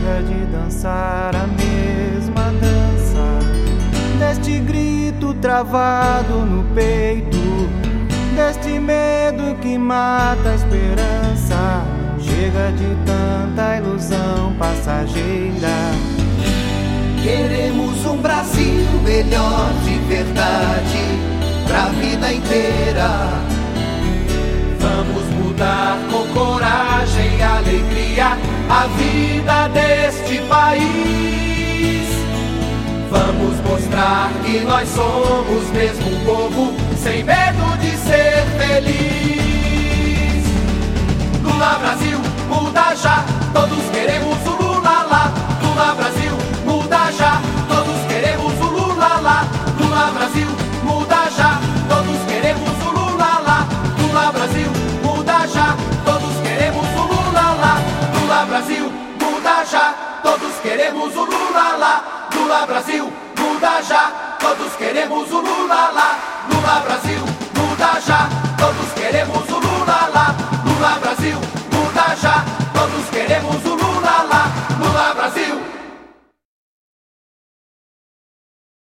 Chega de dançar a mesma dança, deste grito travado no peito, deste medo que mata a esperança. Chega de tanta ilusão passageira. Queremos um Brasil melhor de verdade pra vida inteira. A vida deste país. Vamos mostrar que nós somos mesmo um povo sem medo de ser feliz. Lula Brasil, muda já, todos queremos o Lula lá. Lula Brasil, muda já, todos queremos o Lula lá. Lula Brasil, todos queremos o Lula lá. Lula